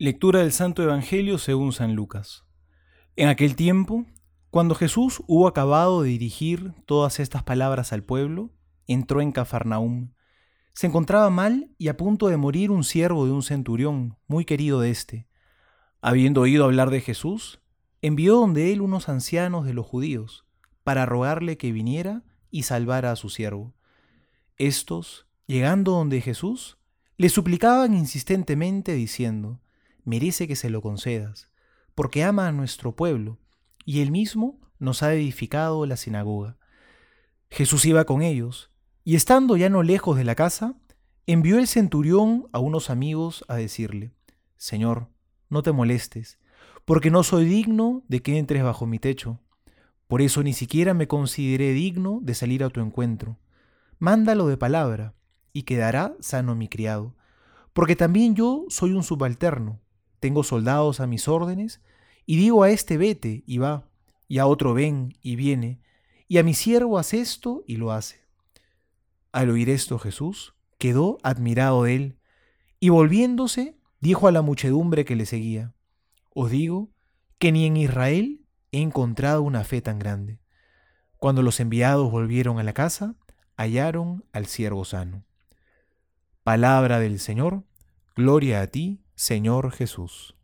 Lectura del Santo Evangelio según San Lucas. En aquel tiempo, cuando Jesús hubo acabado de dirigir todas estas palabras al pueblo, entró en Cafarnaúm. Se encontraba mal y a punto de morir un siervo de un centurión, muy querido de éste. Habiendo oído hablar de Jesús, envió donde él unos ancianos de los judíos, para rogarle que viniera y salvara a su siervo. Estos, llegando donde Jesús, le suplicaban insistentemente diciendo, merece que se lo concedas, porque ama a nuestro pueblo, y él mismo nos ha edificado la sinagoga. Jesús iba con ellos, y estando ya no lejos de la casa, envió el centurión a unos amigos a decirle, Señor, no te molestes, porque no soy digno de que entres bajo mi techo. Por eso ni siquiera me consideré digno de salir a tu encuentro. Mándalo de palabra, y quedará sano mi criado. Porque también yo soy un subalterno, tengo soldados a mis órdenes, y digo a este vete y va, y a otro ven y viene, y a mi siervo haz esto y lo hace. Al oír esto Jesús quedó admirado de él, y volviéndose dijo a la muchedumbre que le seguía, Os digo que ni en Israel he encontrado una fe tan grande. Cuando los enviados volvieron a la casa, hallaron al siervo sano. Palabra del Señor, gloria a ti, Señor Jesús.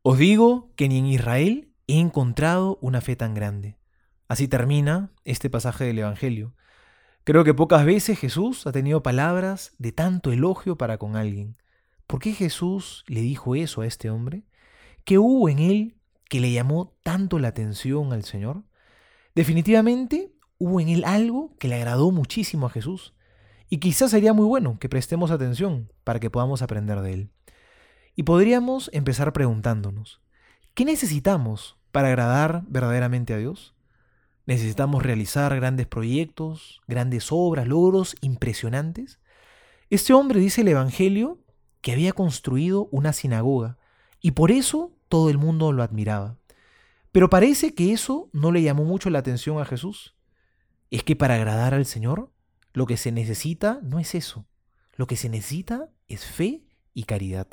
Os digo que ni en Israel he encontrado una fe tan grande. Así termina este pasaje del Evangelio. Creo que pocas veces Jesús ha tenido palabras de tanto elogio para con alguien. ¿Por qué Jesús le dijo eso a este hombre? ¿Qué hubo en él que le llamó tanto la atención al Señor? Definitivamente hubo en él algo que le agradó muchísimo a Jesús. Y quizás sería muy bueno que prestemos atención para que podamos aprender de él. Y podríamos empezar preguntándonos, ¿qué necesitamos para agradar verdaderamente a Dios? ¿Necesitamos realizar grandes proyectos, grandes obras, logros impresionantes? Este hombre dice el Evangelio que había construido una sinagoga y por eso todo el mundo lo admiraba. Pero parece que eso no le llamó mucho la atención a Jesús. Es que para agradar al Señor lo que se necesita no es eso. Lo que se necesita es fe y caridad.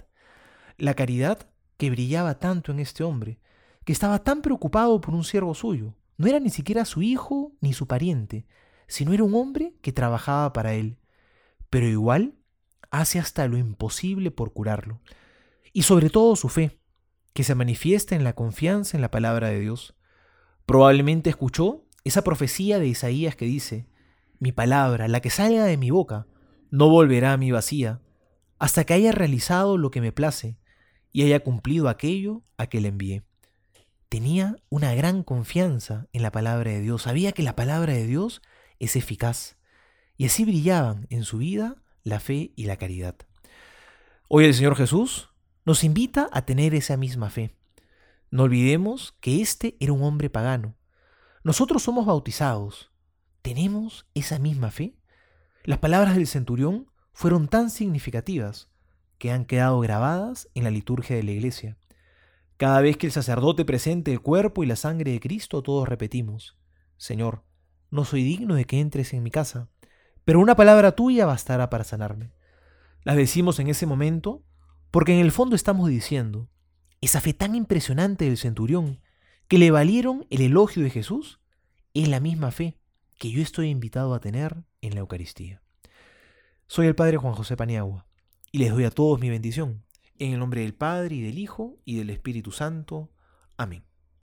La caridad que brillaba tanto en este hombre, que estaba tan preocupado por un siervo suyo. No era ni siquiera su hijo ni su pariente, sino era un hombre que trabajaba para él. Pero igual hace hasta lo imposible por curarlo. Y sobre todo su fe, que se manifiesta en la confianza en la palabra de Dios. Probablemente escuchó esa profecía de Isaías que dice, mi palabra, la que salga de mi boca, no volverá a mi vacía, hasta que haya realizado lo que me place y haya cumplido aquello a que le envié. Tenía una gran confianza en la palabra de Dios, sabía que la palabra de Dios es eficaz, y así brillaban en su vida la fe y la caridad. Hoy el Señor Jesús nos invita a tener esa misma fe. No olvidemos que este era un hombre pagano. Nosotros somos bautizados, ¿Tenemos esa misma fe? Las palabras del centurión fueron tan significativas que han quedado grabadas en la liturgia de la iglesia. Cada vez que el sacerdote presente el cuerpo y la sangre de Cristo, todos repetimos, Señor, no soy digno de que entres en mi casa, pero una palabra tuya bastará para sanarme. Las decimos en ese momento porque en el fondo estamos diciendo, esa fe tan impresionante del centurión, que le valieron el elogio de Jesús, es la misma fe que yo estoy invitado a tener en la Eucaristía. Soy el Padre Juan José Paniagua y les doy a todos mi bendición, en el nombre del Padre y del Hijo y del Espíritu Santo. Amén.